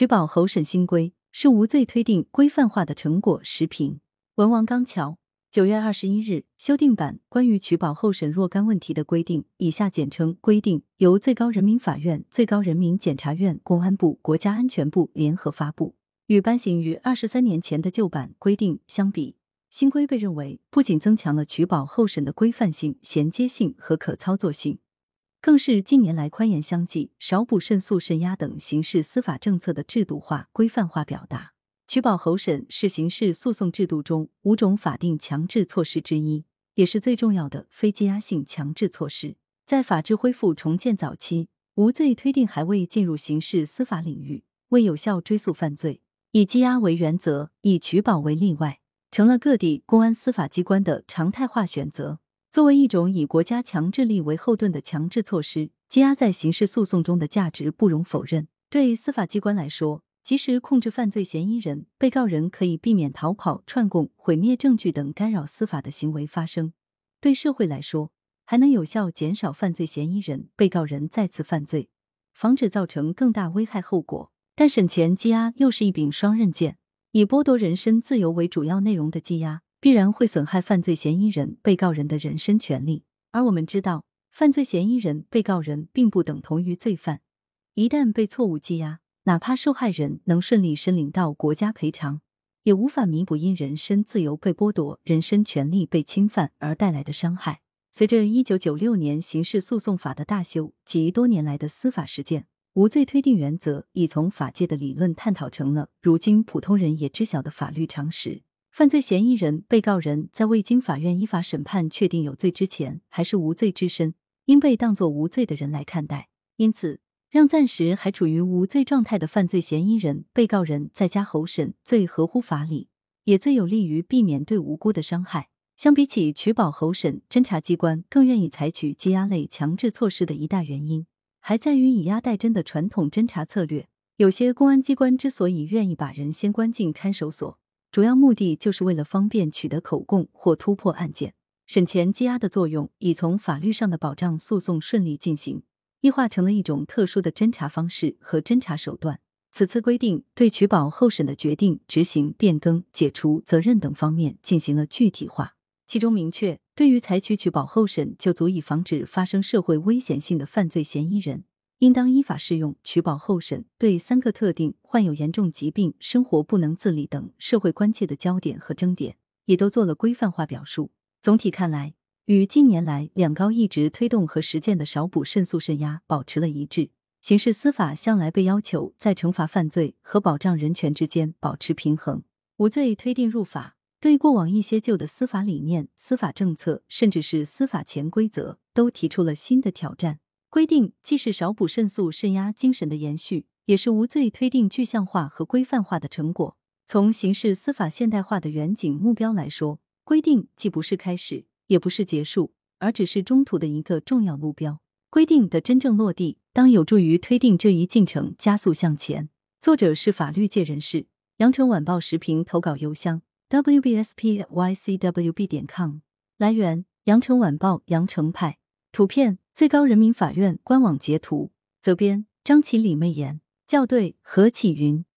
取保候审新规是无罪推定规范化的成果。时评文王刚桥。九月二十一日，修订版关于取保候审若干问题的规定（以下简称规定）由最高人民法院、最高人民检察院、公安部、国家安全部联合发布。与颁行于二十三年前的旧版规定相比，新规被认为不仅增强了取保候审的规范性、衔接性和可操作性，更是近年来宽严相济、少补慎诉慎压等刑事司法政策的制度化、规范化表达。取保候审是刑事诉讼制度中五种法定强制措施之一，也是最重要的非羁押性强制措施。在法治恢复重建早期，无罪推定还未进入刑事司法领域，为有效追诉犯罪，以羁押为原则，以取保为例外，成了各地公安司法机关的常态化选择。作为一种以国家强制力为后盾的强制措施，羁押在刑事诉讼中的价值不容否认。对司法机关来说，及时控制犯罪嫌疑人、被告人，可以避免逃跑、串供、毁灭证据等干扰司法的行为发生；对社会来说，还能有效减少犯罪嫌疑人、被告人再次犯罪，防止造成更大危害后果。但审前羁押又是一柄双刃剑，以剥夺人身自由为主要内容的羁押，必然会损害犯罪嫌疑人、被告人的人身权利。而我们知道，犯罪嫌疑人、被告人并不等同于罪犯，一旦被错误羁押。哪怕受害人能顺利申领到国家赔偿，也无法弥补因人身自由被剥夺、人身权利被侵犯而带来的伤害。随着一九九六年刑事诉讼法的大修及多年来的司法实践，无罪推定原则已从法界的理论探讨成了如今普通人也知晓的法律常识。犯罪嫌疑人、被告人在未经法院依法审判确定有罪之前，还是无罪之身，应被当作无罪的人来看待。因此。让暂时还处于无罪状态的犯罪嫌疑人、被告人在家候审，最合乎法理，也最有利于避免对无辜的伤害。相比起取保候审，侦查机关更愿意采取羁押类强制措施的一大原因，还在于以押代侦的传统侦查策略。有些公安机关之所以愿意把人先关进看守所，主要目的就是为了方便取得口供或突破案件。审前羁押的作用，已从法律上的保障诉讼顺利进行。异化成了一种特殊的侦查方式和侦查手段。此次规定对取保候审的决定、执行、变更、解除责任等方面进行了具体化，其中明确，对于采取取保候审就足以防止发生社会危险性的犯罪嫌疑人，应当依法适用取保候审。对三个特定患有严重疾病、生活不能自理等社会关切的焦点和争点，也都做了规范化表述。总体看来。与近年来两高一直推动和实践的少补慎诉慎压保持了一致。刑事司法向来被要求在惩罚犯罪和保障人权之间保持平衡。无罪推定入法，对过往一些旧的司法理念、司法政策，甚至是司法潜规则，都提出了新的挑战。规定既是少补慎诉慎压精神的延续，也是无罪推定具象化和规范化的成果。从刑事司法现代化的远景目标来说，规定既不是开始。也不是结束，而只是中途的一个重要目标。规定的真正落地，当有助于推定这一进程加速向前。作者是法律界人士。羊城晚报时评投稿邮箱：wbspycwb 点 com。来源：羊城晚报羊城派。图片：最高人民法院官网截图。责编：张起李媚妍。校对：何启云。